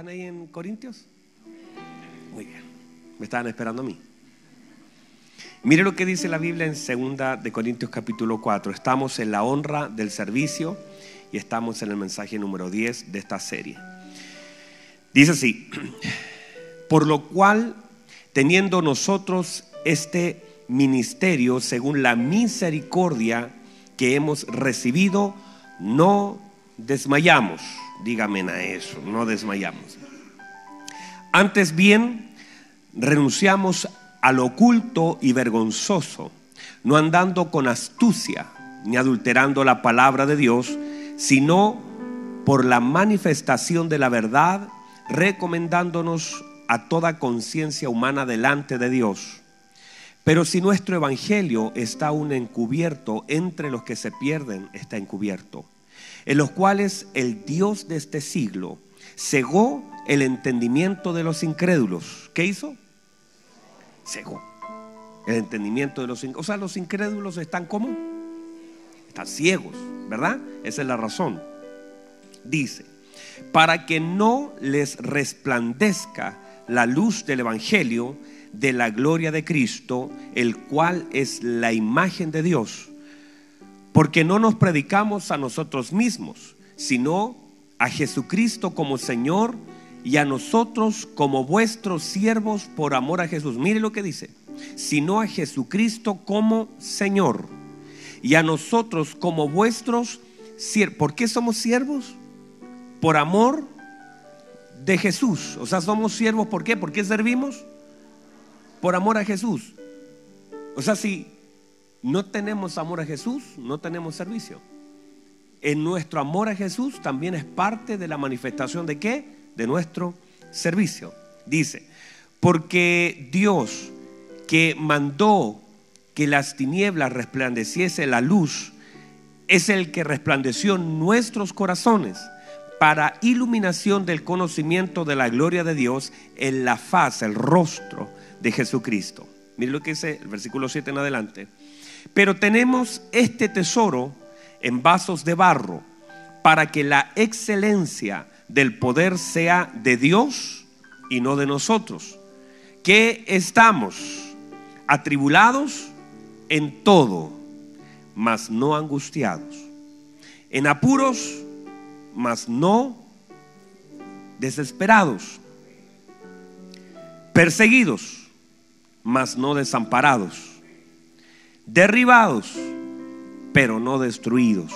¿Están ahí en Corintios? Muy bien. Me estaban esperando a mí. Mire lo que dice la Biblia en 2 de Corintios capítulo 4. Estamos en la honra del servicio y estamos en el mensaje número 10 de esta serie. Dice así, por lo cual, teniendo nosotros este ministerio según la misericordia que hemos recibido, no desmayamos. Dígame a eso, no desmayamos. Antes bien, renunciamos al oculto y vergonzoso, no andando con astucia ni adulterando la palabra de Dios, sino por la manifestación de la verdad, recomendándonos a toda conciencia humana delante de Dios. Pero si nuestro evangelio está aún encubierto, entre los que se pierden está encubierto, en los cuales el Dios de este siglo cegó el entendimiento de los incrédulos. ¿Qué hizo? Cegó el entendimiento de los incrédulos. O sea, los incrédulos están como? Están ciegos, ¿verdad? Esa es la razón. Dice, para que no les resplandezca la luz del Evangelio de la gloria de Cristo, el cual es la imagen de Dios. Porque no nos predicamos a nosotros mismos, sino a Jesucristo como Señor y a nosotros como vuestros siervos por amor a Jesús. Mire lo que dice, sino a Jesucristo como Señor y a nosotros como vuestros siervos. ¿Por qué somos siervos? Por amor de Jesús. O sea, somos siervos, ¿por qué? ¿Por qué servimos? Por amor a Jesús. O sea, si no tenemos amor a Jesús, no tenemos servicio. En nuestro amor a Jesús también es parte de la manifestación de qué? De nuestro servicio. Dice, porque Dios que mandó que las tinieblas resplandeciese la luz, es el que resplandeció nuestros corazones para iluminación del conocimiento de la gloria de Dios en la faz, el rostro de Jesucristo. Mire lo que dice el versículo 7 en adelante. Pero tenemos este tesoro en vasos de barro para que la excelencia del poder sea de Dios y no de nosotros. Que estamos atribulados en todo, mas no angustiados. En apuros, mas no desesperados. Perseguidos, mas no desamparados. Derribados, pero no destruidos.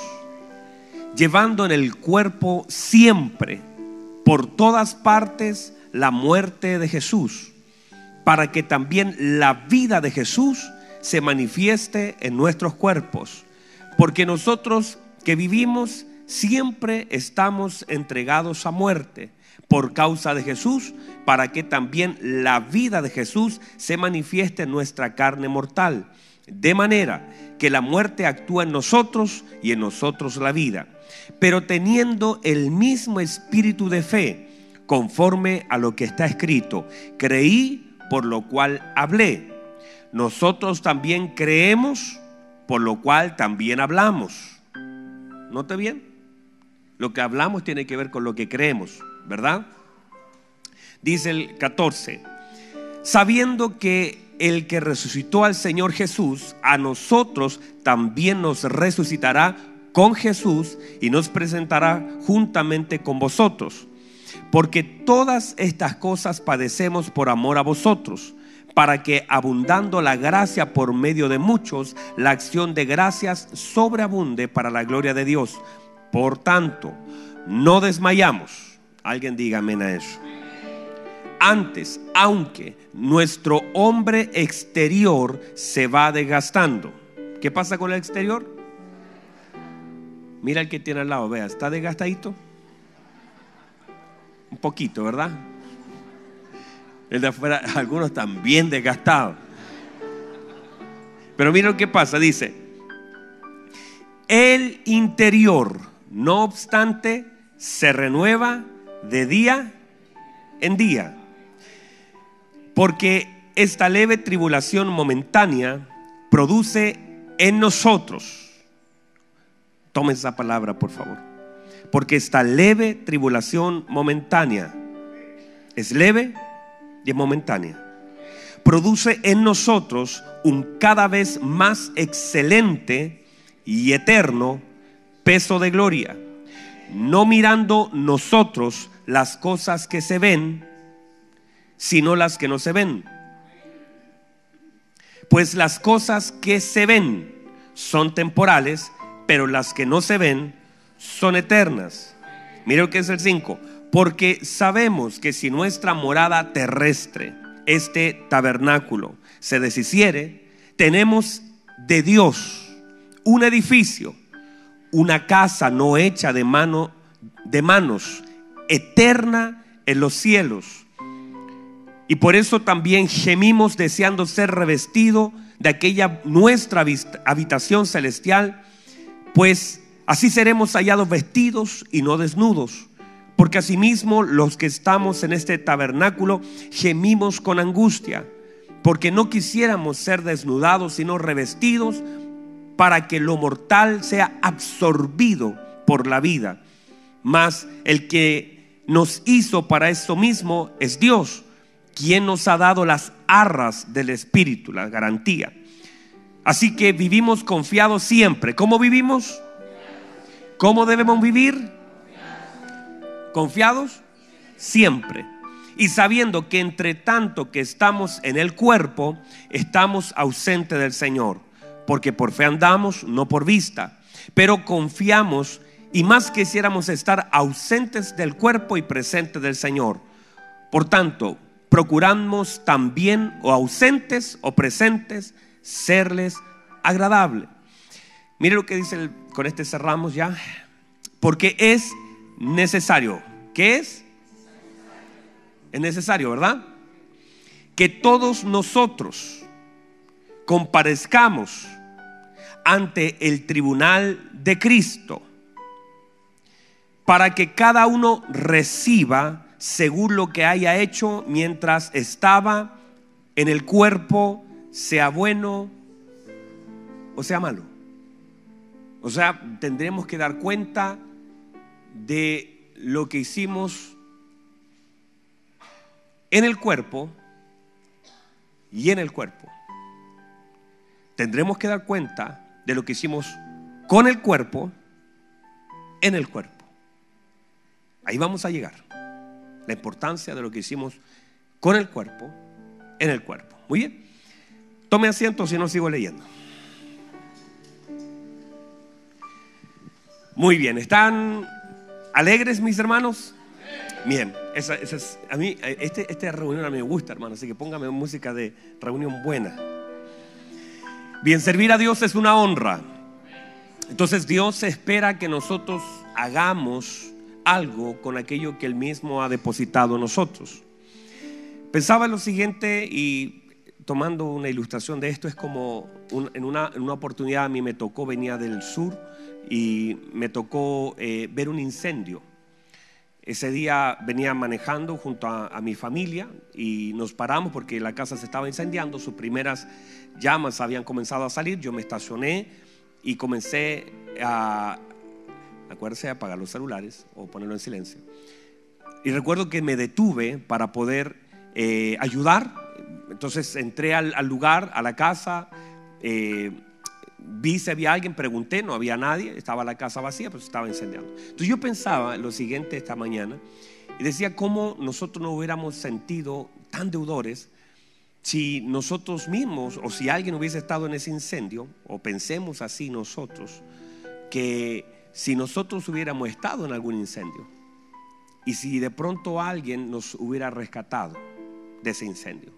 Llevando en el cuerpo siempre, por todas partes, la muerte de Jesús, para que también la vida de Jesús se manifieste en nuestros cuerpos. Porque nosotros que vivimos siempre estamos entregados a muerte por causa de Jesús, para que también la vida de Jesús se manifieste en nuestra carne mortal. De manera que la muerte actúa en nosotros y en nosotros la vida. Pero teniendo el mismo espíritu de fe, conforme a lo que está escrito, creí por lo cual hablé. Nosotros también creemos, por lo cual también hablamos. ¿Note bien? Lo que hablamos tiene que ver con lo que creemos, ¿verdad? Dice el 14, sabiendo que el que resucitó al Señor Jesús, a nosotros también nos resucitará con Jesús y nos presentará juntamente con vosotros. Porque todas estas cosas padecemos por amor a vosotros, para que abundando la gracia por medio de muchos, la acción de gracias sobreabunde para la gloria de Dios. Por tanto, no desmayamos. Alguien diga amén a eso. Antes, aunque nuestro hombre exterior se va desgastando. ¿Qué pasa con el exterior? Mira el que tiene al lado, vea, ¿está desgastadito? Un poquito, ¿verdad? El de afuera, algunos están bien desgastados. Pero mira lo que pasa, dice, el interior, no obstante, se renueva de día en día. Porque esta leve tribulación momentánea produce en nosotros, tomen esa palabra por favor, porque esta leve tribulación momentánea es leve y es momentánea. Produce en nosotros un cada vez más excelente y eterno peso de gloria, no mirando nosotros las cosas que se ven, sino las que no se ven. Pues las cosas que se ven son temporales, pero las que no se ven son eternas. Mira lo que es el 5. Porque sabemos que si nuestra morada terrestre, este tabernáculo, se deshiciere, tenemos de Dios un edificio, una casa no hecha de mano de manos, eterna en los cielos. Y por eso también gemimos deseando ser revestido de aquella nuestra habitación celestial, pues así seremos hallados vestidos y no desnudos. Porque asimismo los que estamos en este tabernáculo gemimos con angustia, porque no quisiéramos ser desnudados, sino revestidos para que lo mortal sea absorbido por la vida. Mas el que nos hizo para eso mismo es Dios quien nos ha dado las arras del Espíritu, la garantía. Así que vivimos confiados siempre. ¿Cómo vivimos? ¿Cómo debemos vivir? Confiados siempre. Y sabiendo que entre tanto que estamos en el cuerpo, estamos ausentes del Señor. Porque por fe andamos, no por vista. Pero confiamos y más quisiéramos estar ausentes del cuerpo y presentes del Señor. Por tanto, procuramos también, o ausentes o presentes, serles agradable. Mire lo que dice, con este cerramos ya, porque es necesario. ¿Qué es? Es necesario, ¿verdad? Que todos nosotros comparezcamos ante el tribunal de Cristo para que cada uno reciba según lo que haya hecho mientras estaba en el cuerpo, sea bueno o sea malo. O sea, tendremos que dar cuenta de lo que hicimos en el cuerpo y en el cuerpo. Tendremos que dar cuenta de lo que hicimos con el cuerpo en el cuerpo. Ahí vamos a llegar la importancia de lo que hicimos con el cuerpo, en el cuerpo. Muy bien. Tome asiento si no sigo leyendo. Muy bien, ¿están alegres mis hermanos? Bien, a mí este, esta reunión a mí me gusta, hermano, así que póngame música de reunión buena. Bien, servir a Dios es una honra. Entonces Dios espera que nosotros hagamos algo con aquello que Él mismo ha depositado en nosotros. Pensaba en lo siguiente y tomando una ilustración de esto, es como en, una, oportunidad a mí me tocó, venía del sur y me tocó eh, ver un incendio. Ese día venía manejando junto a, a, mi familia y nos paramos porque la casa se estaba incendiando, sus primeras llamas habían comenzado a salir, yo me estacioné y comencé a, Acuérdese de apagar los celulares o ponerlo en silencio. Y recuerdo que me detuve para poder eh, ayudar. Entonces entré al, lugar, a la casa, eh, vi si había alguien, pregunté, no había nadie, estaba la casa vacía, pero estaba incendiando. Entonces yo pensaba lo siguiente esta mañana y decía cómo nosotros no hubiéramos sentido tan deudores si nosotros mismos o si alguien hubiese estado en ese incendio, o pensemos así nosotros, que si nosotros hubiéramos estado en algún incendio y si de pronto alguien nos hubiera rescatado de ese incendio,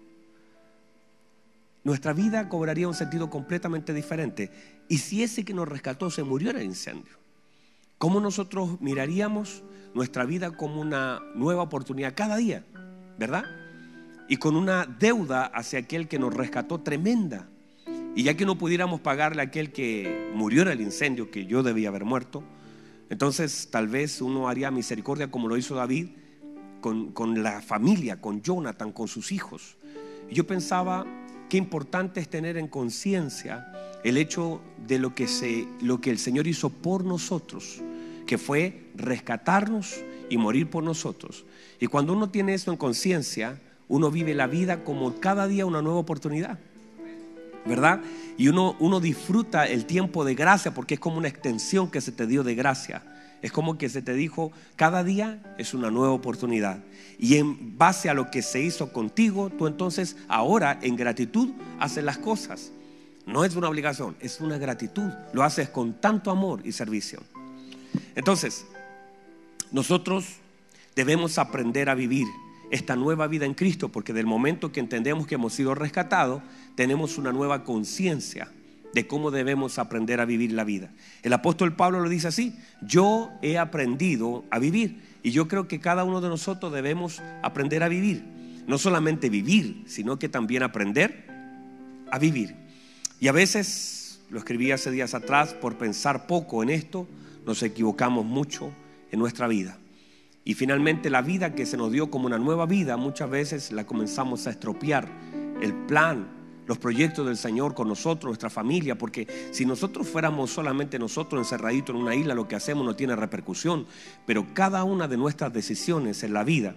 nuestra vida cobraría un sentido completamente diferente. Y si ese que nos rescató se murió en el incendio, ¿cómo nosotros miraríamos nuestra vida como una nueva oportunidad cada día? ¿Verdad? Y con una deuda hacia aquel que nos rescató tremenda. Y ya que no pudiéramos pagarle a aquel que murió en el incendio, que yo debía haber muerto, entonces tal vez uno haría misericordia como lo hizo David con, la familia, con Jonathan, con sus hijos. Yo pensaba qué importante es tener en conciencia el hecho de lo que, se, lo que el Señor hizo por nosotros, que fue rescatarnos y morir por nosotros. Y cuando uno tiene eso en conciencia, uno vive la vida como cada día una nueva oportunidad. ¿Verdad? Y uno, uno disfruta el tiempo de gracia porque es como una extensión que se te dio de gracia. Es como que se te dijo, cada día es una nueva oportunidad. Y en base a lo que se hizo contigo, tú entonces ahora en gratitud haces las cosas. No es una obligación, es una gratitud. Lo haces con tanto amor y servicio. Entonces, nosotros debemos aprender a vivir esta nueva vida en Cristo, porque del momento que entendemos que hemos sido rescatados, tenemos una nueva conciencia de cómo debemos aprender a vivir la vida. El apóstol Pablo lo dice así, yo he aprendido a vivir y yo creo que cada uno de nosotros debemos aprender a vivir. No solamente vivir, sino que también aprender a vivir. Y a veces, lo escribí hace días atrás, por pensar poco en esto, nos equivocamos mucho en nuestra vida. Y finalmente la vida que se nos dio como una nueva vida, muchas veces la comenzamos a estropear. El plan, los proyectos del Señor con nosotros, nuestra familia, porque si nosotros fuéramos solamente nosotros encerraditos en una isla, lo que hacemos no tiene repercusión. Pero cada una de nuestras decisiones en la vida,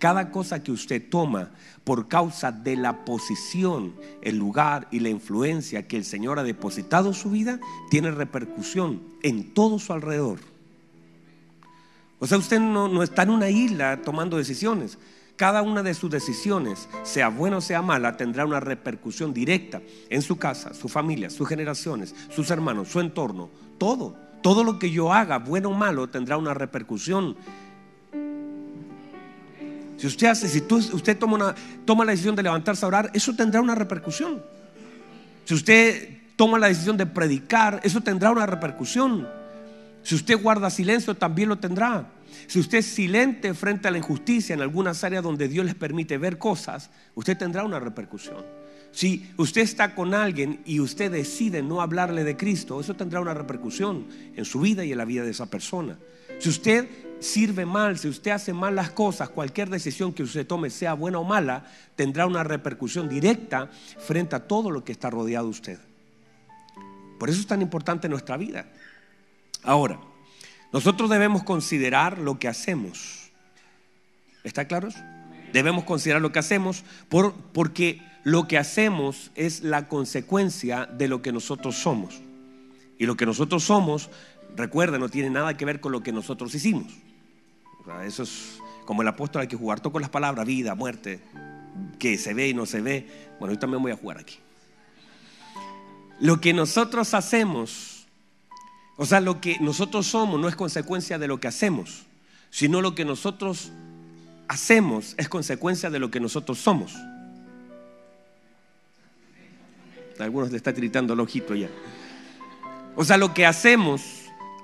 cada cosa que usted toma por causa de la posición, el lugar y la influencia que el Señor ha depositado en su vida, tiene repercusión en todo su alrededor. O sea, usted no, está en una isla tomando decisiones. Cada una de sus decisiones, sea buena o sea mala, tendrá una repercusión directa en su casa, su familia, sus generaciones, sus hermanos, su entorno. Todo, todo lo que yo haga, bueno o malo, tendrá una repercusión. Si usted hace, si usted toma, toma la decisión de levantarse a orar, eso tendrá una repercusión. Si usted toma la decisión de predicar, eso tendrá una repercusión. Si usted guarda silencio, también lo tendrá. Si usted es silente frente a la injusticia en algunas áreas donde Dios les permite ver cosas, usted tendrá una repercusión. Si usted está con alguien y usted decide no hablarle de Cristo, eso tendrá una repercusión en su vida y en la vida de esa persona. Si usted sirve mal, si usted hace mal las cosas, cualquier decisión que usted tome, sea buena o mala, tendrá una repercusión directa frente a todo lo que está rodeado de usted. Por eso es tan importante nuestra vida. Ahora, nosotros debemos considerar lo que hacemos. ¿Está claro? Debemos considerar lo que hacemos porque lo que hacemos es la consecuencia de lo que nosotros somos. Y lo que nosotros somos, recuerda, no tiene nada que ver con lo que nosotros hicimos. eso es como el apóstol hay que jugar todo con las palabras, vida, muerte, que se ve y no se ve. Bueno, yo también voy a jugar aquí. Lo que nosotros hacemos o sea, lo que nosotros somos no es consecuencia de lo que hacemos, sino lo que nosotros hacemos es consecuencia de lo que nosotros somos. Algunos le están gritando el ojito ya. O sea, lo que hacemos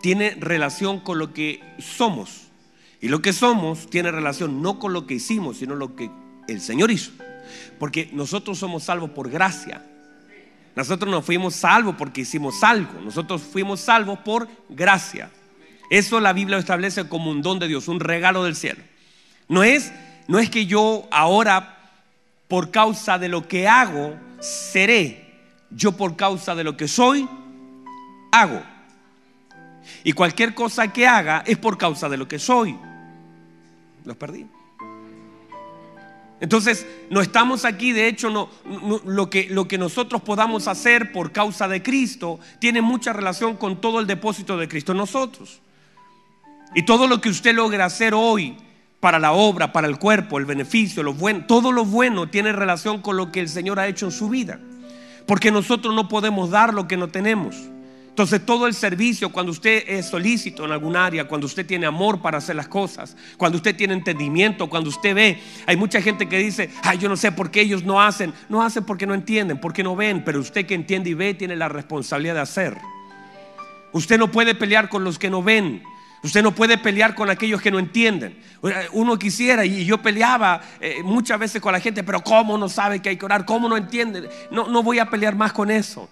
tiene relación con lo que somos. Y lo que somos tiene relación no con lo que hicimos, sino lo que el Señor hizo. Porque nosotros somos salvos por gracia. Nosotros no fuimos salvos porque hicimos algo. Nosotros fuimos salvos por gracia. Eso la Biblia lo establece como un don de Dios, un regalo del cielo. No es, no es que yo ahora, por causa de lo que hago, seré. Yo por causa de lo que soy, hago. Y cualquier cosa que haga es por causa de lo que soy. Los perdí. Entonces, no estamos aquí, de hecho, lo, que, lo que nosotros podamos hacer por causa de Cristo tiene mucha relación con todo el depósito de Cristo en nosotros. Y todo lo que usted logra hacer hoy para la obra, para el cuerpo, el beneficio, lo bueno, todo lo bueno tiene relación con lo que el Señor ha hecho en su vida. Porque nosotros no podemos dar lo que no tenemos. Entonces todo el servicio, cuando usted es solícito en algún área, cuando usted tiene amor para hacer las cosas, cuando usted tiene entendimiento, cuando usted ve, hay mucha gente que dice, ay, yo no sé por qué ellos no hacen, no hacen porque no entienden, porque no ven, pero usted que entiende y ve tiene la responsabilidad de hacer. Usted no puede pelear con los que no ven. Usted no puede pelear con aquellos que no entienden. Uno quisiera, y yo peleaba eh, muchas veces con la gente, pero ¿cómo no sabe que hay que orar? ¿Cómo no entiende? No, no voy a pelear más con eso.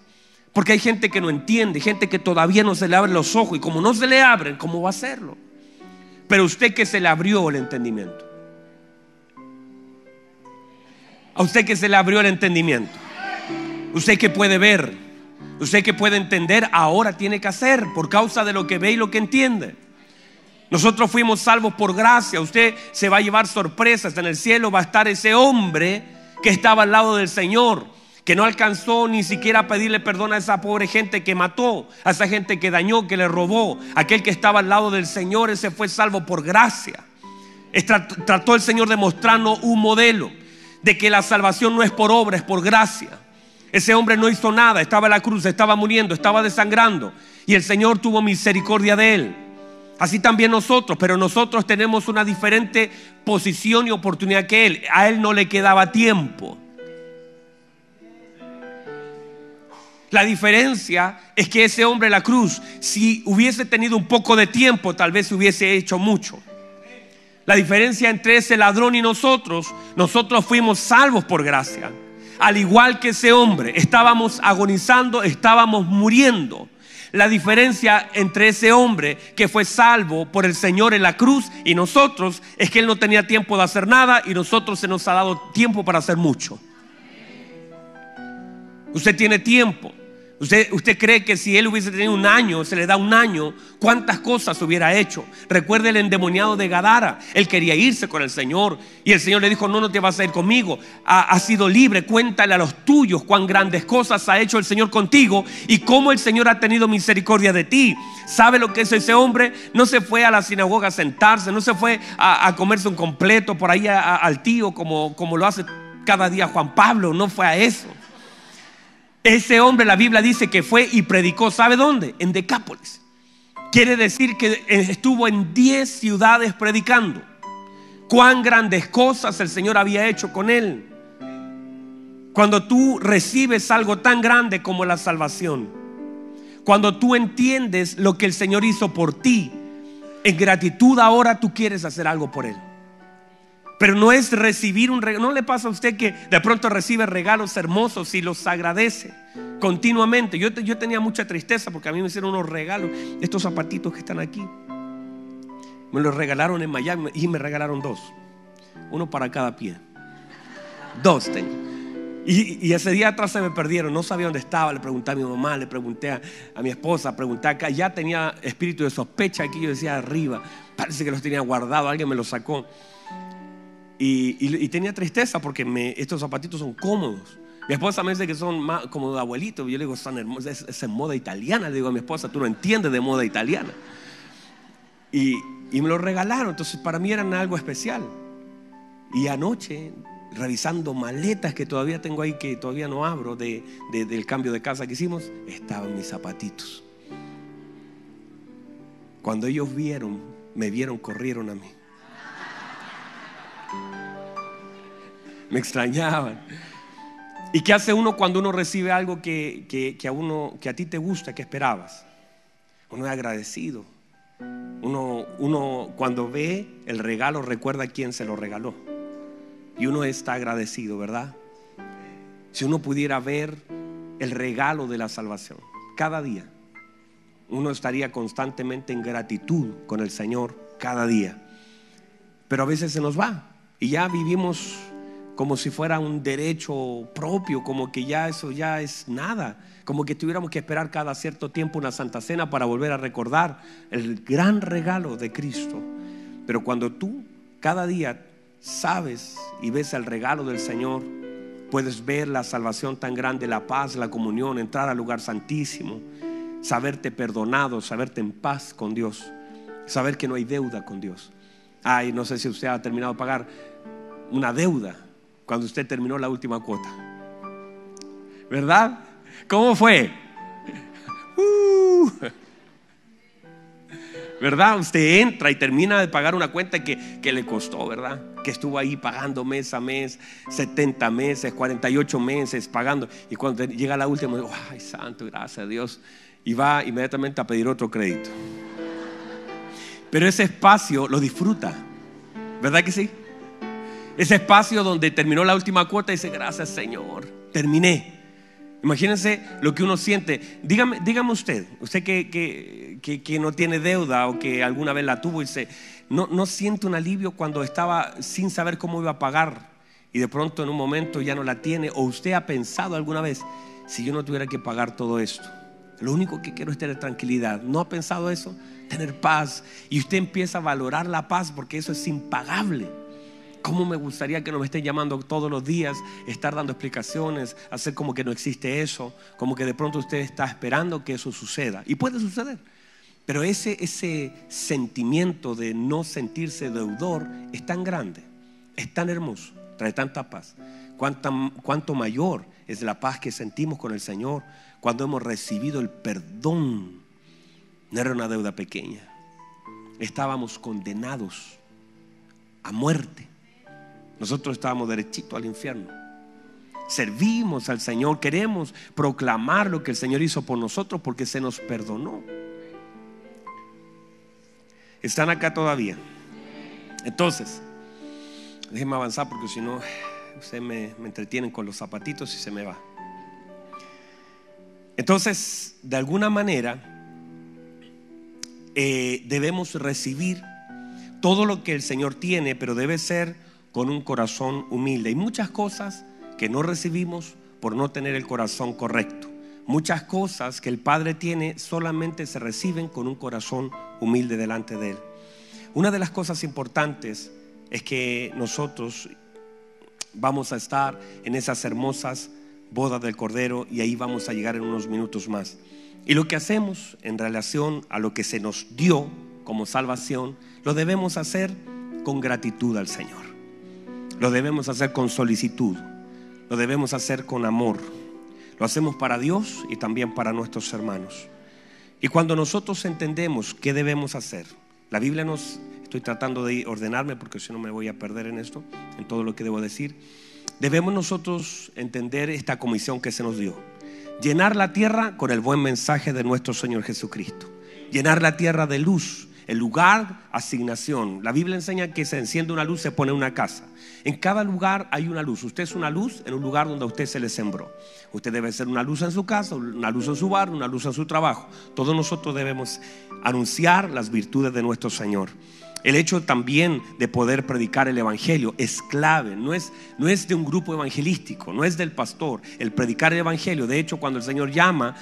Porque hay gente que no entiende, gente que todavía no se le abren los ojos y como no se le abren, ¿cómo va a hacerlo? Pero usted que se le abrió el entendimiento. A usted que se le abrió el entendimiento. Usted que puede ver, usted que puede entender, ahora tiene que hacer por causa de lo que ve y lo que entiende. Nosotros fuimos salvos por gracia. Usted se va a llevar sorpresas. En el cielo va a estar ese hombre que estaba al lado del Señor, que no alcanzó ni siquiera a pedirle perdón a esa pobre gente que mató, a esa gente que dañó, que le robó. Aquel que estaba al lado del Señor, ese fue salvo por gracia. Trató el Señor de mostrarnos un modelo de que la salvación no es por obra, es por gracia. Ese hombre no hizo nada, estaba en la cruz, estaba muriendo, estaba desangrando. Y el Señor tuvo misericordia de él. Así también nosotros, pero nosotros tenemos una diferente posición y oportunidad que Él. A Él no le quedaba tiempo. La diferencia es que ese hombre en la cruz, si hubiese tenido un poco de tiempo, tal vez hubiese hecho mucho. La diferencia entre ese ladrón y nosotros, nosotros fuimos salvos por gracia. Al igual que ese hombre, estábamos agonizando, estábamos muriendo. La diferencia entre ese hombre que fue salvo por el Señor en la cruz y nosotros es que él no tenía tiempo de hacer nada y nosotros se nos ha dado tiempo para hacer mucho. Usted tiene tiempo. Usted, usted, cree que si él hubiese tenido un año, se le da un año, cuántas cosas hubiera hecho. Recuerde el endemoniado de Gadara. Él quería irse con el Señor y el Señor le dijo, no, no te vas a ir conmigo. Ha, sido libre, cuéntale a los tuyos cuán grandes cosas ha hecho el Señor contigo y cómo el Señor ha tenido misericordia de ti. ¿Sabe lo que es ese hombre? No se fue a la sinagoga a sentarse, no se fue a, comerse un completo por ahí al tío como, como lo hace cada día Juan Pablo, no fue a eso. Ese hombre, la Biblia dice que fue y predicó, ¿sabe dónde? En Decápolis. Quiere decir que estuvo en 10 ciudades predicando. Cuán grandes cosas el Señor había hecho con él. Cuando tú recibes algo tan grande como la salvación, cuando tú entiendes lo que el Señor hizo por ti, en gratitud ahora tú quieres hacer algo por él. Pero no es recibir un regalo. ¿No le pasa a usted que de pronto recibe regalos hermosos y los agradece continuamente? Yo, yo tenía mucha tristeza porque a mí me hicieron unos regalos. Estos zapatitos que están aquí. Me los regalaron en Miami y me regalaron dos. Uno para cada pie. Dos tengo. Y, ese día atrás se me perdieron, no sabía dónde estaba, le pregunté a mi mamá, le pregunté a, a, mi esposa, pregunté acá, ya tenía espíritu de sospecha aquí, yo decía arriba, parece que los tenía guardados, alguien me los sacó. Y, tenía tristeza porque estos zapatitos son cómodos. Mi esposa me dice que son más, como de abuelito. Yo le digo, son hermosos, es, en moda italiana. Le digo a mi esposa, tú no entiendes de moda italiana. Y, me lo regalaron, entonces para mí eran algo especial. Y anoche, revisando maletas que todavía tengo ahí, que todavía no abro, de, del cambio de casa que hicimos, estaban mis zapatitos. Cuando ellos vieron, me vieron, corrieron a mí. Me extrañaban. ¿Y qué hace uno cuando uno recibe algo que, a uno, que a ti te gusta, que esperabas? Uno es agradecido. Uno, uno cuando ve el regalo recuerda a quién se lo regaló. Y uno está agradecido, ¿verdad? Si uno pudiera ver el regalo de la salvación cada día, uno estaría constantemente en gratitud con el Señor cada día. Pero a veces se nos va y ya vivimos como si fuera un derecho propio, como que ya eso ya es nada, como que tuviéramos que esperar cada cierto tiempo una santa cena para volver a recordar el gran regalo de Cristo. Pero cuando tú cada día sabes y ves el regalo del Señor, puedes ver la salvación tan grande, la paz, la comunión, entrar al lugar santísimo, saberte perdonado, saberte en paz con Dios, saber que no hay deuda con Dios. Ay, no sé si usted ha terminado de pagar una deuda cuando usted terminó la última cuota. ¿Verdad? ¿Cómo fue? Uh. ¿Verdad? Usted entra y termina de pagar una cuenta que, que, le costó, ¿verdad? Que estuvo ahí pagando mes a mes, 70 meses, 48 meses pagando. Y cuando llega la última, ay, santo, gracias a Dios. Y va inmediatamente a pedir otro crédito. Pero ese espacio lo disfruta. ¿Verdad que sí? Ese espacio donde terminó la última cuota dice, gracias Señor, terminé. Imagínense lo que uno siente. Dígame, dígame usted, usted que, que, no tiene deuda o que alguna vez la tuvo y dice, no, no siente un alivio cuando estaba sin saber cómo iba a pagar y de pronto en un momento ya no la tiene. O usted ha pensado alguna vez, si yo no tuviera que pagar todo esto, lo único que quiero es tener tranquilidad. ¿No ha pensado eso? tener paz. Y usted empieza a valorar la paz porque eso es impagable. ¿Cómo me gustaría que nos estén llamando todos los días, estar dando explicaciones, hacer como que no existe eso, como que de pronto usted está esperando que eso suceda? Y puede suceder. Pero ese, ese sentimiento de no sentirse deudor es tan grande, es tan hermoso, trae tanta paz. cuánto mayor es la paz que sentimos con el Señor cuando hemos recibido el perdón. No era una deuda pequeña. Estábamos condenados a muerte. Nosotros estábamos derechito al infierno. Servimos al Señor, queremos proclamar lo que el Señor hizo por nosotros porque se nos perdonó. ¿Están acá todavía? Entonces, déjenme avanzar porque si no, ustedes me, entretienen con los zapatitos y se me va. Entonces, de alguna manera, eh, debemos recibir todo lo que el Señor tiene, pero debe ser con un corazón humilde. Hay muchas cosas que no recibimos por no tener el corazón correcto. Muchas cosas que el Padre tiene solamente se reciben con un corazón humilde delante de Él. Una de las cosas importantes es que nosotros vamos a estar en esas hermosas bodas del Cordero y ahí vamos a llegar en unos minutos más. Y lo que hacemos en relación a lo que se nos dio como salvación, lo debemos hacer con gratitud al Señor. Lo debemos hacer con solicitud. Lo debemos hacer con amor. Lo hacemos para Dios y también para nuestros hermanos. Y cuando nosotros entendemos qué debemos hacer, la Biblia nos, estoy tratando de ordenarme porque si no me voy a perder en esto, en todo lo que debo decir, debemos nosotros entender esta comisión que se nos dio. Llenar la tierra con el buen mensaje de nuestro Señor Jesucristo. Llenar la tierra de luz, el lugar, asignación. La Biblia enseña que se enciende una luz, se pone una casa. En cada lugar hay una luz. Usted es una luz en un lugar donde a usted se le sembró. Usted debe ser una luz en su casa, una luz en su barrio, una luz en su trabajo. Todos nosotros debemos anunciar las virtudes de nuestro Señor. El hecho también de poder predicar el Evangelio es clave, no es, no es de un grupo evangelístico, no es del pastor, el predicar el Evangelio. De hecho, cuando el Señor llama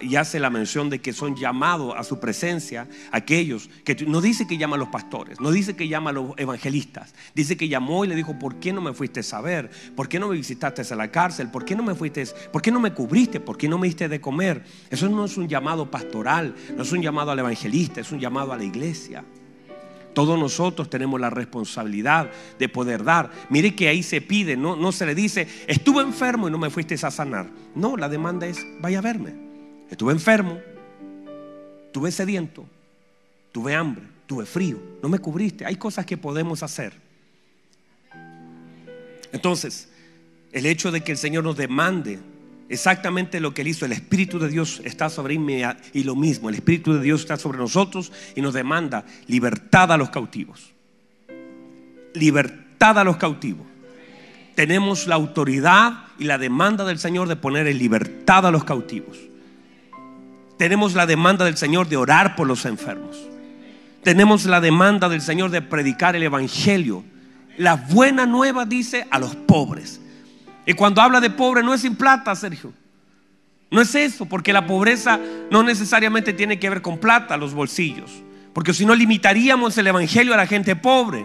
y hace la mención de que son llamados a su presencia aquellos que no dice que llama a los pastores, no dice que llama a los evangelistas, dice que llamó y le dijo, ¿por qué no me fuiste a saber? ¿Por qué no me visitaste a la cárcel? ¿Por qué no me fuiste? ¿Por qué no me cubriste? ¿Por qué no me diste de comer? Eso no es un llamado pastoral, no es un llamado al evangelista, es un llamado a la iglesia. Todos nosotros tenemos la responsabilidad de poder dar. Mire que ahí se pide, no, no se le dice, estuve enfermo y no me fuiste a sanar. No, la demanda es, vaya a verme. Estuve enfermo, tuve sediento, tuve hambre, tuve frío, no me cubriste. Hay cosas que podemos hacer. Entonces, el hecho de que el Señor nos demande exactamente lo que él hizo. El Espíritu de Dios está sobre mí y lo mismo. El Espíritu de Dios está sobre nosotros y nos demanda libertad a los cautivos. Libertad a los cautivos. Tenemos la autoridad y la demanda del Señor de poner en libertad a los cautivos. Tenemos la demanda del Señor de orar por los enfermos. Tenemos la demanda del Señor de predicar el Evangelio. La buena nueva dice a los pobres. Y cuando habla de pobre no es sin plata, Sergio. No es eso, porque la pobreza no necesariamente tiene que ver con plata, los bolsillos. Porque si no limitaríamos el Evangelio a la gente pobre.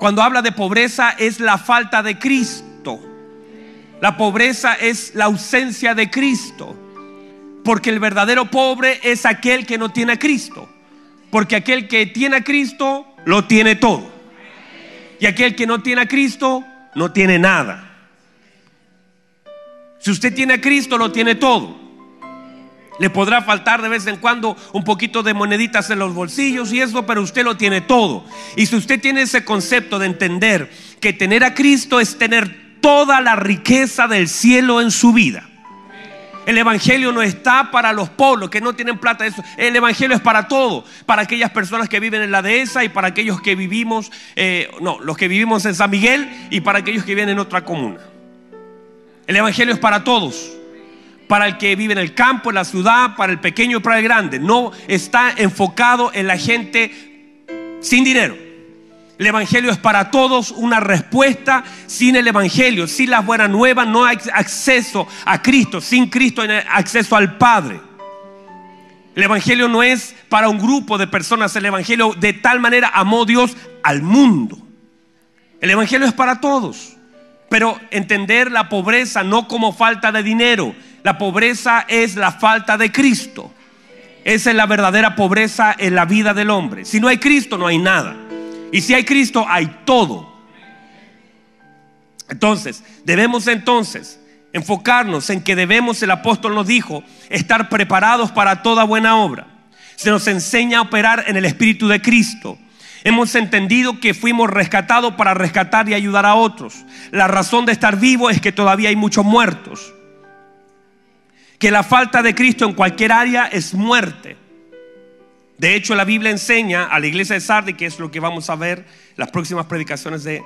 Cuando habla de pobreza es la falta de Cristo. La pobreza es la ausencia de Cristo. Porque el verdadero pobre es aquel que no tiene a Cristo. Porque aquel que tiene a Cristo lo tiene todo. Y aquel que no tiene a Cristo no tiene nada. Si usted tiene a Cristo, lo tiene todo. Le podrá faltar de vez en cuando un poquito de moneditas en los bolsillos y eso, pero usted lo tiene todo. Y si usted tiene ese concepto de entender que tener a Cristo es tener toda la riqueza del cielo en su vida. El Evangelio no está para los pobres que no tienen plata. El Evangelio es para todo. Para aquellas personas que viven en la dehesa y para aquellos que vivimos, eh, no, los que vivimos en San Miguel y para aquellos que viven en otra comuna. El Evangelio es para todos. Para el que vive en el campo, en la ciudad, para el pequeño y para el grande. No está enfocado en la gente sin dinero. El Evangelio es para todos una respuesta. Sin el Evangelio, sin las buenas nuevas, no hay acceso a Cristo. Sin Cristo, hay acceso al Padre. El Evangelio no es para un grupo de personas, el Evangelio de tal manera amó Dios al mundo. El Evangelio es para todos, pero entender la pobreza no como falta de dinero, la pobreza es la falta de Cristo. Esa es la verdadera pobreza en la vida del hombre. Si no hay Cristo, no hay nada. Y si hay Cristo, hay todo. Entonces, debemos entonces enfocarnos en que debemos, el apóstol nos dijo, estar preparados para toda buena obra. Se nos enseña a operar en el Espíritu de Cristo. Hemos entendido que fuimos rescatados para rescatar y ayudar a otros. La razón de estar vivo es que todavía hay muchos muertos. Que la falta de Cristo en cualquier área es muerte. De hecho, la Biblia enseña a la iglesia de Sardi, que es lo que vamos a ver las próximas predicaciones de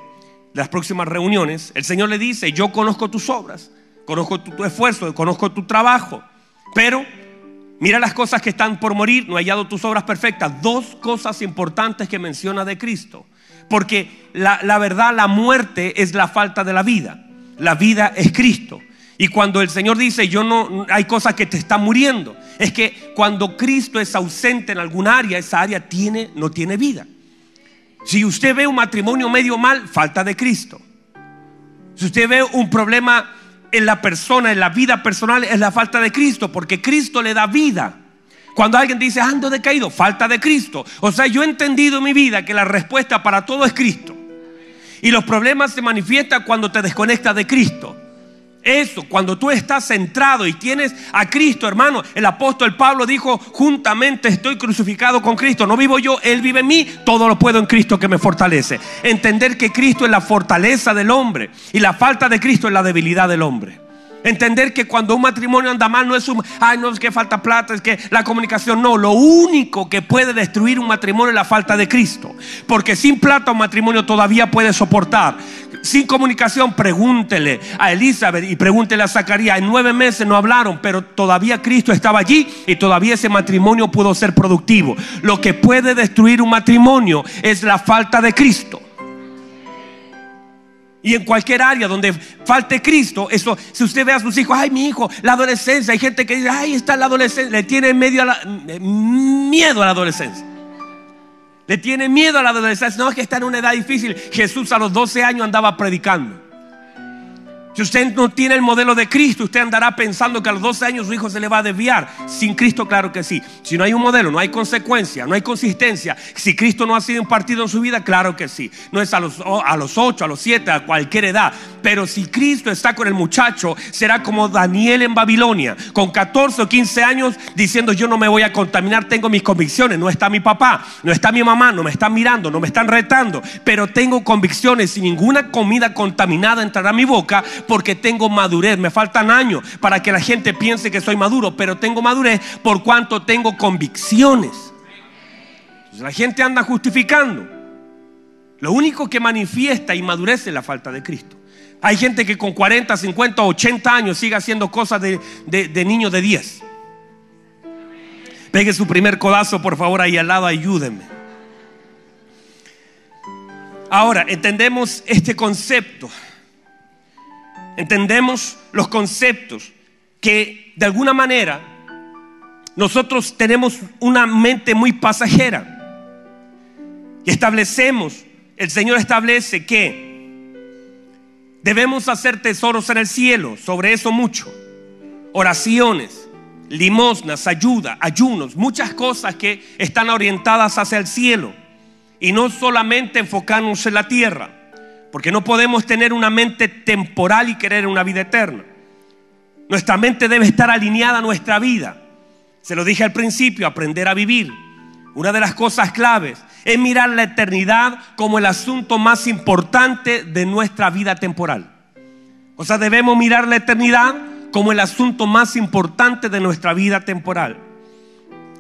las próximas reuniones. El Señor le dice, yo conozco tus obras conozco tu, esfuerzo, conozco tu trabajo, pero mira las cosas que están por morir, no he hallado tus obras perfectas. Dos cosas importantes que menciona de Cristo, porque la, la verdad, la muerte es la falta de la vida, la vida es Cristo. Y cuando el Señor dice, yo no, hay cosas que te están muriendo, es que cuando Cristo es ausente en algún área, esa área tiene, no tiene vida. Si usted ve un matrimonio medio mal, falta de Cristo. Si usted ve un problema en la persona, en la vida personal, es la falta de Cristo, porque Cristo le da vida. Cuando alguien dice, ando decaído, falta de Cristo. O sea, yo he entendido en mi vida que la respuesta para todo es Cristo. Y los problemas se manifiestan cuando te desconectas de Cristo. Eso, cuando tú estás centrado y tienes a Cristo, hermano, el apóstol Pablo dijo, juntamente estoy crucificado con Cristo, no vivo yo, Él vive en mí, todo lo puedo en Cristo que me fortalece. Entender que Cristo es la fortaleza del hombre y la falta de Cristo es la debilidad del hombre. Entender que cuando un matrimonio anda mal no es un, ay, no es que falta plata, es que la comunicación, no, lo único que puede destruir un matrimonio es la falta de Cristo. Porque sin plata un matrimonio todavía puede soportar sin comunicación, pregúntele a Elizabeth y pregúntele a Zacarías. En nueve meses no hablaron, pero todavía Cristo estaba allí y todavía ese matrimonio pudo ser productivo. Lo que puede destruir un matrimonio es la falta de Cristo. Y en cualquier área donde falte Cristo, eso, si usted ve a sus hijos, ay, mi hijo, la adolescencia, hay gente que dice, ay, está la adolescencia, le tiene medio a miedo a la adolescencia. Le tiene miedo a la adolescencia. No es que está en una edad difícil. Jesús a los 12 años andaba predicando. Si usted no tiene el modelo de Cristo, usted andará pensando que a los 12 años su hijo se le va a desviar. Sin Cristo, claro que sí. Si no hay un modelo, no hay consecuencia, no hay consistencia. Si Cristo no ha sido impartido en su vida, claro que sí. No es a los, a los 8, a los 7, a cualquier edad. Pero si Cristo está con el muchacho, será como Daniel en Babilonia, con 14 o 15 años, diciendo yo no me voy a contaminar, tengo mis convicciones. No está mi papá, no está mi mamá, no me están mirando, no me están retando. Pero tengo convicciones y ninguna comida contaminada entrará a mi boca porque tengo madurez. Me faltan años para que la gente piense que soy maduro, pero tengo madurez por cuanto tengo convicciones. la gente anda justificando. Lo único que manifiesta inmadurez es la falta de Cristo. Hay gente que con 40, 50, 80 años sigue haciendo cosas de, de, de niño de 10. Pegue su primer codazo, por favor, ahí al lado, ayúdenme. Ahora, entendemos este concepto entendemos los conceptos que de alguna manera nosotros tenemos una mente muy pasajera. Y establecemos, el Señor establece que debemos hacer tesoros en el cielo, sobre eso mucho, oraciones, limosnas, ayuda, ayunos, muchas cosas que están orientadas hacia el cielo. Y no solamente enfocarnos en la tierra. Porque no podemos tener una mente temporal y querer una vida eterna. Nuestra mente debe estar alineada a nuestra vida. Se lo dije al principio, aprender a vivir. Una de las cosas claves es mirar la eternidad como el asunto más importante de nuestra vida temporal. O sea, debemos mirar la eternidad como el asunto más importante de nuestra vida temporal.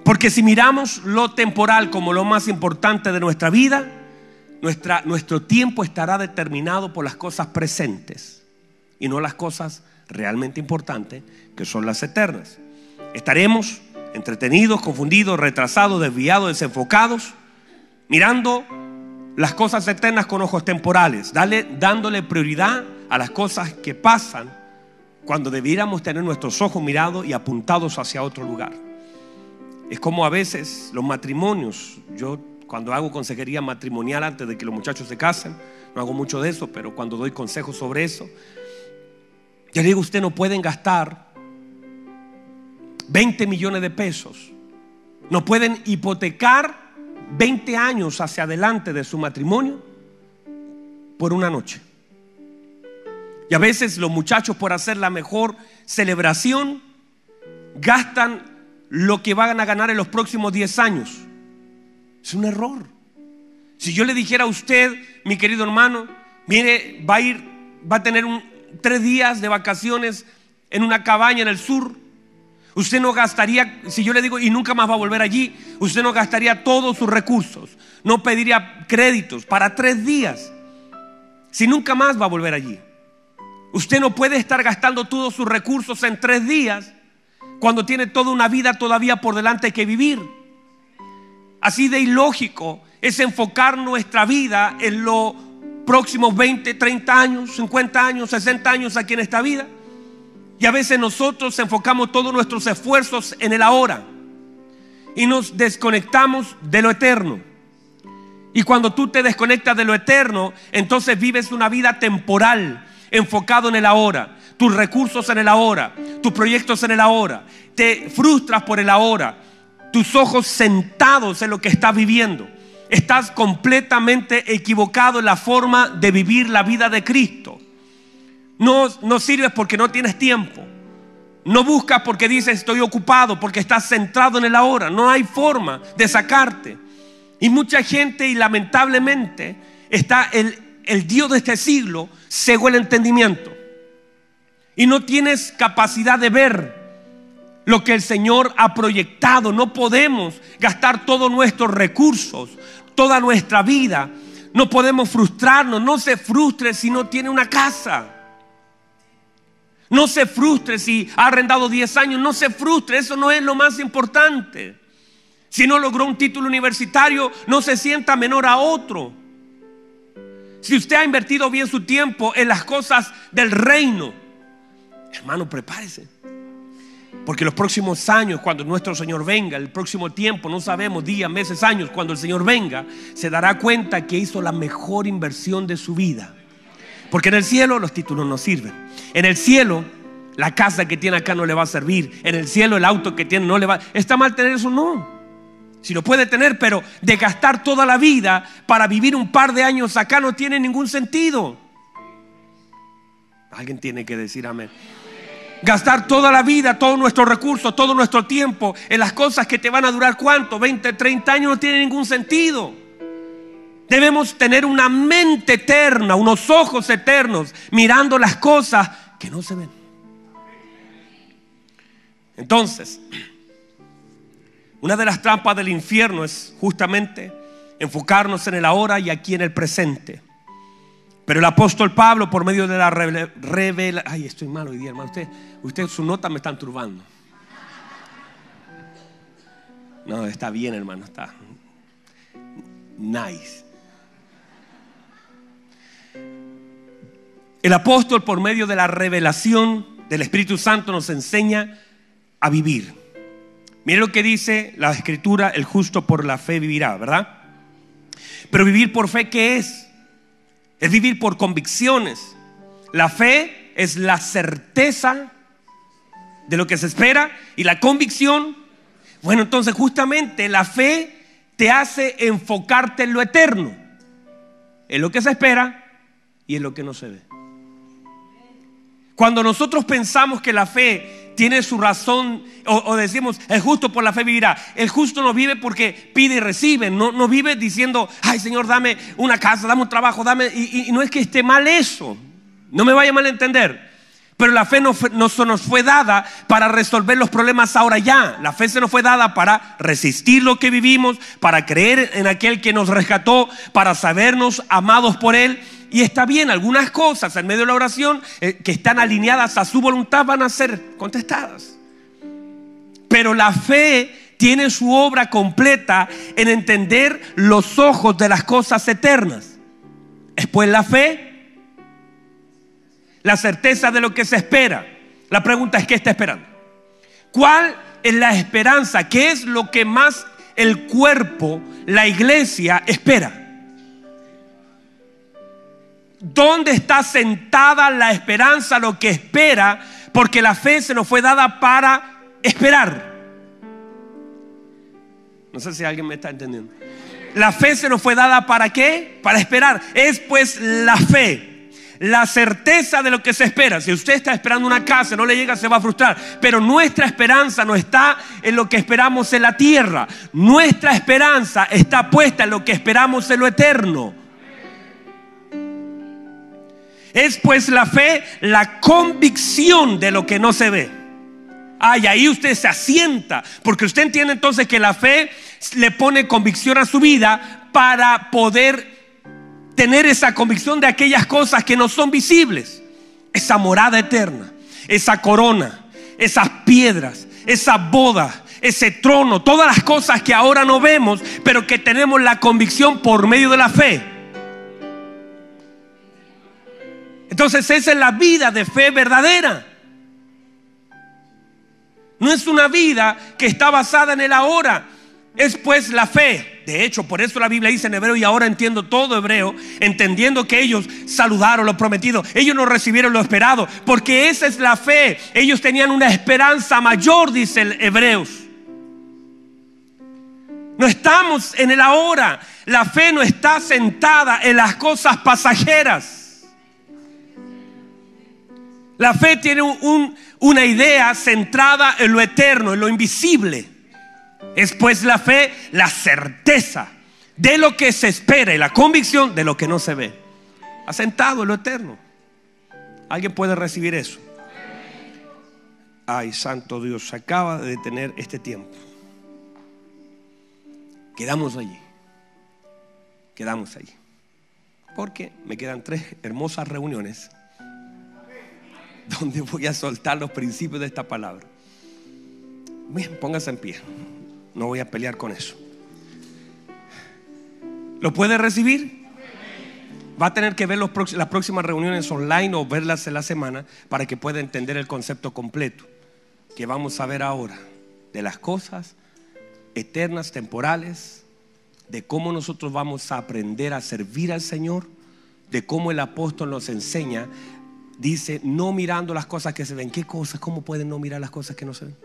Porque si miramos lo temporal como lo más importante de nuestra vida, nuestro tiempo estará determinado por las cosas presentes y no las cosas realmente importantes, que son las eternas. Estaremos entretenidos, confundidos, retrasados, desviados, desenfocados, mirando las cosas eternas con ojos temporales, dándole prioridad a las cosas que pasan cuando debiéramos tener nuestros ojos mirados y apuntados hacia otro lugar. Es como a veces los matrimonios. Yo cuando hago consejería matrimonial antes de que los muchachos se casen, no hago mucho de eso, pero cuando doy consejos sobre eso, yo digo, usted no pueden gastar 20 millones de pesos. No pueden hipotecar 20 años hacia adelante de su matrimonio por una noche. Y a veces los muchachos por hacer la mejor celebración gastan lo que van a ganar en los próximos 10 años. Es un error. Si yo le dijera a usted, mi querido hermano, mire, va a ir, va a tener tres días de vacaciones en una cabaña en el sur, usted no gastaría, si yo le digo, y nunca más va a volver allí, usted no gastaría todos sus recursos, no pediría créditos para tres días, si nunca más va a volver allí. Usted no puede estar gastando todos sus recursos en tres días cuando tiene toda una vida todavía por delante que vivir. Así de ilógico es enfocar nuestra vida en los próximos 20, 30 años, 50 años, 60 años aquí en esta vida. Y a veces nosotros enfocamos todos nuestros esfuerzos en el ahora y nos desconectamos de lo eterno. Y cuando tú te desconectas de lo eterno, entonces vives una vida temporal, enfocado en el ahora, tus recursos en el ahora, tus proyectos en el ahora, te frustras por el ahora, tus ojos sentados en lo que estás viviendo. Estás completamente equivocado en la forma de vivir la vida de Cristo. No, no sirves porque no tienes tiempo. No buscas porque dices estoy ocupado, porque estás centrado en el ahora. No hay forma de sacarte. Y mucha gente, y lamentablemente, está el, el Dios de este siglo, cegó el entendimiento. Y no tienes capacidad de ver lo que el Señor ha proyectado. No podemos gastar todos nuestros recursos, toda nuestra vida. No podemos frustrarnos. No se frustre si no tiene una casa. No se frustre si ha arrendado 10 años. No se frustre. Eso no es lo más importante. Si no logró un título universitario, no se sienta menor a otro. Si usted ha invertido bien su tiempo en las cosas del reino, hermano, prepárese. Porque los próximos años, cuando nuestro Señor venga, el próximo tiempo, no sabemos, días, meses, años, cuando el Señor venga, se dará cuenta que hizo la mejor inversión de su vida. Porque en el cielo los títulos no sirven. En el cielo la casa que tiene acá no le va a servir. En el cielo el auto que tiene no le va. ¿Está mal tener eso? No. Si lo puede tener, pero de gastar toda la vida para vivir un par de años acá no tiene ningún sentido. Alguien tiene que decir amén gastar toda la vida, todos nuestros recursos, todo nuestro tiempo en las cosas que te van a durar cuánto, 20, 30 años, no tiene ningún sentido. Debemos tener una mente eterna, unos ojos eternos, mirando las cosas que no se ven. Entonces, una de las trampas del infierno es justamente enfocarnos en el ahora y aquí en el presente. Pero el apóstol Pablo, por medio de la revelación, ay, estoy mal hoy día, hermano. Usted, usted, su nota me están turbando. No, está bien, hermano, está nice. El apóstol, por medio de la revelación del Espíritu Santo, nos enseña a vivir. Mire lo que dice la Escritura: el justo por la fe vivirá, ¿verdad? Pero vivir por fe, ¿qué es? Es vivir por convicciones. La fe es la certeza de lo que se espera y la convicción, bueno, entonces justamente la fe te hace enfocarte en lo eterno, en lo que se espera y en lo que no se ve. Cuando nosotros pensamos que la fe tiene su razón, o, decimos, el justo por la fe vivirá. El justo no vive porque pide y recibe, no, no vive diciendo, ay Señor, dame una casa, dame un trabajo, dame... Y, no es que esté mal eso, no me vaya mal a entender. Pero la fe no, no, nos fue dada para resolver los problemas ahora ya. La fe se nos fue dada para resistir lo que vivimos, para creer en aquel que nos rescató, para sabernos amados por Él y está bien, algunas cosas en medio de la oración eh, que están alineadas a su voluntad van a ser contestadas. Pero la fe tiene su obra completa en entender los ojos de las cosas eternas. Después la fe, la certeza de lo que se espera. La pregunta es, ¿qué está esperando? ¿Cuál en la esperanza, que es lo que más el cuerpo, la iglesia, espera. ¿Dónde está sentada la esperanza, lo que espera? Porque la fe se nos fue dada para esperar. No sé si alguien me está entendiendo. La fe se nos fue dada para qué? Para esperar. Es pues la fe la certeza de lo que se espera. Si usted está esperando una casa, no le llega, se va a frustrar. Pero nuestra esperanza no está en lo que esperamos en la tierra. Nuestra esperanza está puesta en lo que esperamos en lo eterno. Es pues la fe la convicción de lo que no se ve. Ay, ahí usted se asienta, porque usted entiende entonces que la fe le pone convicción a su vida para poder tener esa convicción de aquellas cosas que no son visibles. Esa morada eterna, esa corona, esas piedras, esa boda, ese trono, todas las cosas que ahora no vemos, pero que tenemos la convicción por medio de la fe. Entonces esa es la vida de fe verdadera. No es una vida que está basada en el ahora, es pues la fe de hecho, por eso la Biblia dice en hebreo, y ahora entiendo todo hebreo, entendiendo que ellos saludaron lo prometido. Ellos no recibieron lo esperado, porque esa es la fe. Ellos tenían una esperanza mayor, dice el Hebreos. No estamos en el ahora. La fe no está sentada en las cosas pasajeras. La fe tiene una idea centrada en lo eterno, en lo invisible. Es pues la fe, la certeza de lo que se espera y la convicción de lo que no se ve. Asentado en lo eterno. ¿Alguien puede recibir eso? Ay, santo Dios, se acaba de detener este tiempo. Quedamos allí. Quedamos allí. Porque me quedan tres hermosas reuniones donde voy a soltar los principios de esta palabra. Bien, póngase en pie. No voy a pelear con eso. ¿Lo puede recibir? Va a tener que ver las próximas reuniones online o verlas en la semana para que pueda entender el concepto completo que vamos a ver ahora de las cosas eternas, temporales, de cómo nosotros vamos a aprender a servir al Señor, de cómo el apóstol nos enseña, dice, no mirando las cosas que se ven. ¿Qué cosas? ¿Cómo pueden no mirar las cosas que no se ven?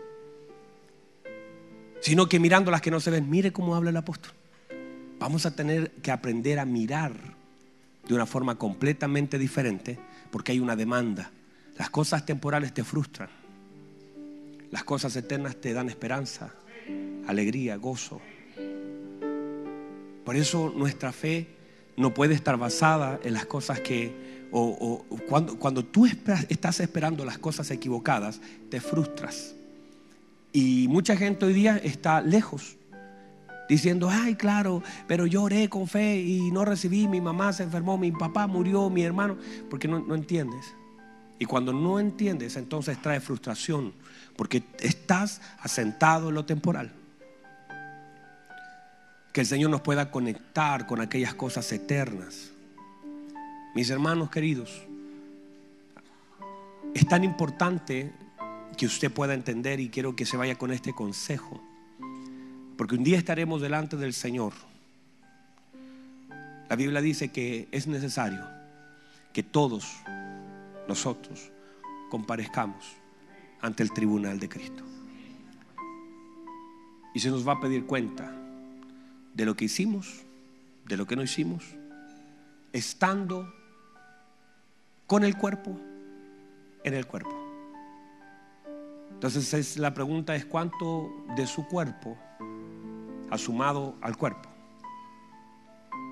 sino que mirando las que no se ven. Mire cómo habla el apóstol. Vamos a tener que aprender a mirar de una forma completamente diferente porque hay una demanda. Las cosas temporales te frustran. Las cosas eternas te dan esperanza, alegría, gozo. Por eso nuestra fe no puede estar basada en las cosas que, o, cuando, tú estás esperando las cosas equivocadas, te frustras. Y mucha gente hoy día está lejos, diciendo, ay, claro, pero yo oré con fe y no recibí, mi mamá se enfermó, mi papá murió, mi hermano, porque no, no entiendes. Y cuando no entiendes, entonces trae frustración, porque estás asentado en lo temporal. Que el Señor nos pueda conectar con aquellas cosas eternas. Mis hermanos queridos, es tan importante que usted pueda entender y quiero que se vaya con este consejo. Porque un día estaremos delante del Señor. La Biblia dice que es necesario que todos nosotros comparezcamos ante el tribunal de Cristo. Y se nos va a pedir cuenta de lo que hicimos, de lo que no hicimos, estando con el cuerpo en el cuerpo. Entonces la pregunta es cuánto de su cuerpo ha sumado al cuerpo.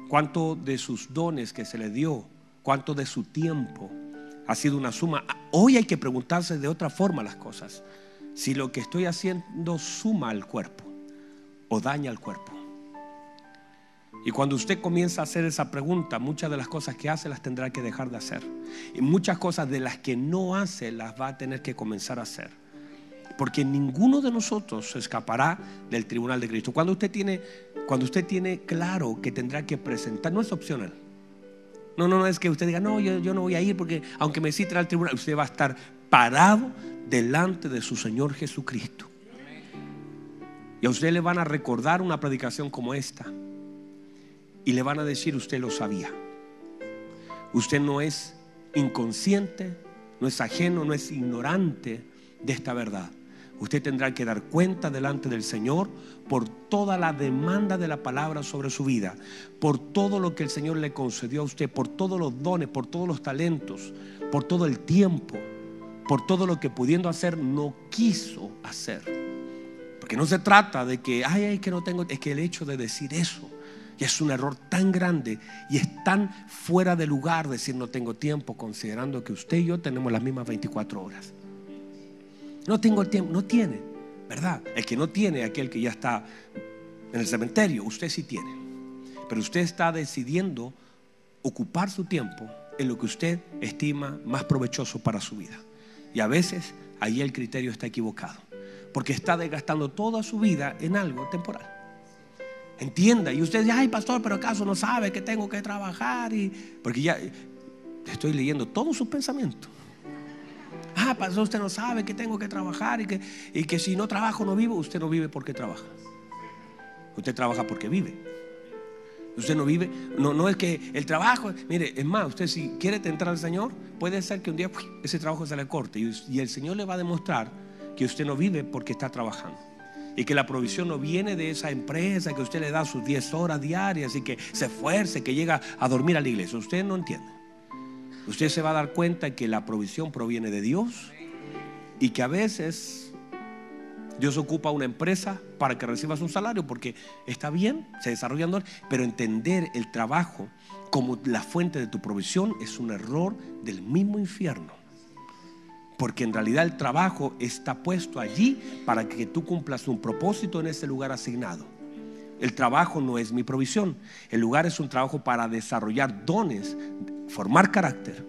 Cuánto de sus dones que se le dio, cuánto de su tiempo ha sido una suma. Hoy hay que preguntarse de otra forma las cosas. Si lo que estoy haciendo suma al cuerpo o daña al cuerpo. Y cuando usted comienza a hacer esa pregunta, muchas de las cosas que hace las tendrá que dejar de hacer. Y muchas cosas de las que no hace las va a tener que comenzar a hacer. Porque ninguno de nosotros se escapará del tribunal de Cristo. Cuando usted tiene, cuando usted tiene claro que tendrá que presentar, no es opcional. No, no, no es que usted diga, no, yo, no voy a ir porque aunque me citen al tribunal, usted va a estar parado delante de su Señor Jesucristo. Y a usted le van a recordar una predicación como esta. Y le van a decir, usted lo sabía. Usted no es inconsciente, no es ajeno, no es ignorante de esta verdad. Usted tendrá que dar cuenta delante del Señor por toda la demanda de la palabra sobre su vida, por todo lo que el Señor le concedió a usted, por todos los dones, por todos los talentos, por todo el tiempo, por todo lo que pudiendo hacer no quiso hacer. Porque no se trata de que, ay, ay, que no tengo, es que el hecho de decir eso y es un error tan grande y es tan fuera de lugar decir no tengo tiempo, considerando que usted y yo tenemos las mismas 24 horas. No tengo tiempo, no tiene, ¿verdad? El que no tiene, aquel que ya está en el cementerio, usted sí tiene. Pero usted está decidiendo ocupar su tiempo en lo que usted estima más provechoso para su vida. Y a veces ahí el criterio está equivocado, porque está desgastando toda su vida en algo temporal. Entienda, y usted dice, ay pastor, pero acaso no sabe que tengo que trabajar, y porque ya estoy leyendo todos sus pensamientos. Ah, pastor, usted no sabe que tengo que trabajar y que, y que si no trabajo no vivo. Usted no vive porque trabaja. Usted trabaja porque vive. Usted no vive, no, no es que el trabajo, mire, es más, usted si quiere entrar al Señor, puede ser que un día ese trabajo se le corte y, y el Señor le va a demostrar que usted no vive porque está trabajando y que la provisión no viene de esa empresa, que usted le da sus 10 horas diarias y que se esfuerce, que llega a dormir a la iglesia. Usted no entiende. Usted se va a dar cuenta que la provisión proviene de Dios y que a veces Dios ocupa una empresa para que recibas un salario porque está bien, se desarrollan, pero entender el trabajo como la fuente de tu provisión es un error del mismo infierno. Porque en realidad el trabajo está puesto allí para que tú cumplas un propósito en ese lugar asignado. El trabajo no es mi provisión. El lugar es un trabajo para desarrollar dones, formar carácter.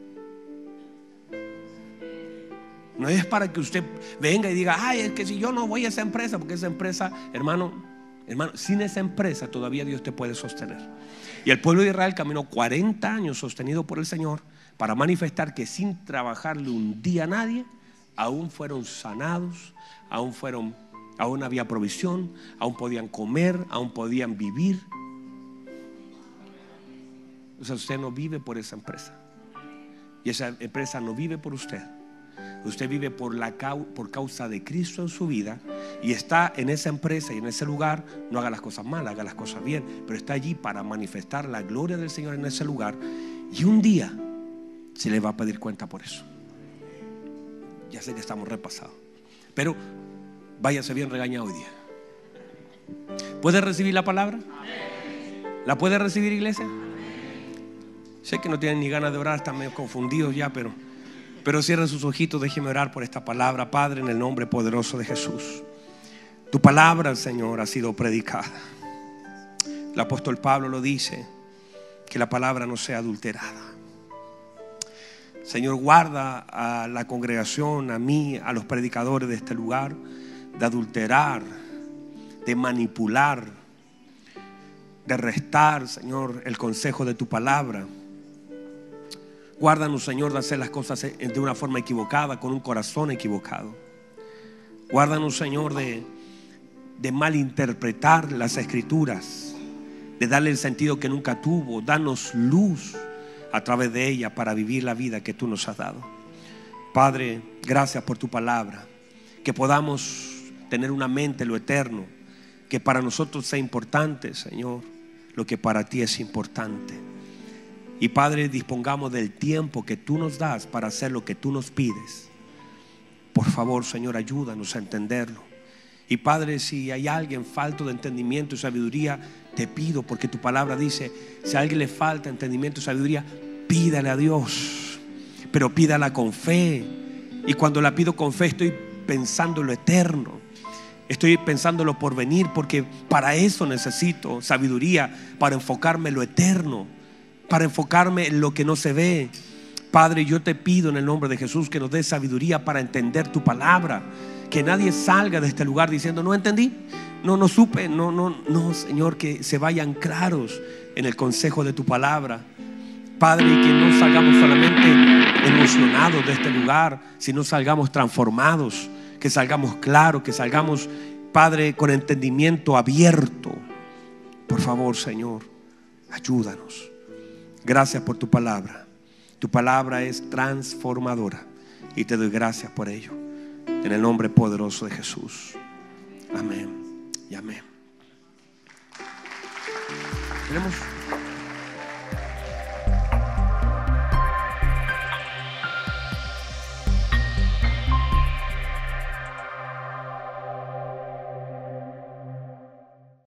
No es para que usted venga y diga, ay, es que si yo no voy a esa empresa, porque esa empresa, hermano, hermano, sin esa empresa todavía Dios te puede sostener. Y el pueblo de Israel caminó 40 años sostenido por el Señor para manifestar que sin trabajarle un día a nadie, aún fueron sanados, aún fueron, aún había provisión, aún podían comer, aún podían vivir. O usted no vive por esa empresa. Y esa empresa no vive por usted. Usted vive por, la, por causa de Cristo en su vida y está en esa empresa y en ese lugar. No haga las cosas mal, haga las cosas bien, pero está allí para manifestar la gloria del Señor en ese lugar. Y un día se le va a pedir cuenta por eso. Ya sé que estamos repasados, pero váyase bien regañado hoy día. ¿Puede recibir la palabra? ¿La puede recibir, iglesia? Sé que no tienen ni ganas de orar, están medio confundidos ya, pero, pero cierren sus ojitos, déjenme orar por esta palabra, Padre, en el nombre poderoso de Jesús. Tu palabra, Señor, ha sido predicada. El apóstol Pablo lo dice, que la palabra no sea adulterada. Señor, guarda a la congregación, a mí, a los predicadores de este lugar, de adulterar, de manipular, de restar, Señor, el consejo de tu palabra. Guárdanos, Señor, de hacer las cosas de una forma equivocada, con un corazón equivocado. Guárdanos, Señor, de, de malinterpretar las escrituras, de darle el sentido que nunca tuvo. Danos luz a través de ella para vivir la vida que tú nos has dado. Padre, gracias por tu palabra. Que podamos tener una mente lo eterno. Que para nosotros sea importante, Señor, lo que para ti es importante. Y Padre, dispongamos del tiempo que tú nos das para hacer lo que tú nos pides. Por favor, Señor, ayúdanos a entenderlo. Y Padre, si hay alguien falto de entendimiento y sabiduría, te pido, porque tu palabra dice, si a alguien le falta entendimiento sabiduría, pídale a Dios, pero pídala con fe. Y cuando la pido con fe estoy pensando en lo eterno. Estoy pensando en lo por venir porque para eso necesito sabiduría, para enfocarme en lo eterno, para enfocarme en lo que no se ve. Padre, yo te pido en el nombre de Jesús que nos dé sabiduría para entender tu palabra. Que nadie salga de este lugar diciendo, no entendí, no, no supe, no, no, no, Señor, que se vayan claros en el consejo de tu palabra. Padre, y que no salgamos solamente emocionados de este lugar, sino salgamos transformados, que salgamos claros, que salgamos, Padre, con entendimiento abierto. Por favor, Señor, ayúdanos. Gracias por tu palabra. Tu palabra es transformadora y te doy gracias por ello. En el nombre poderoso de Jesús. Amén y amén. Tenemos.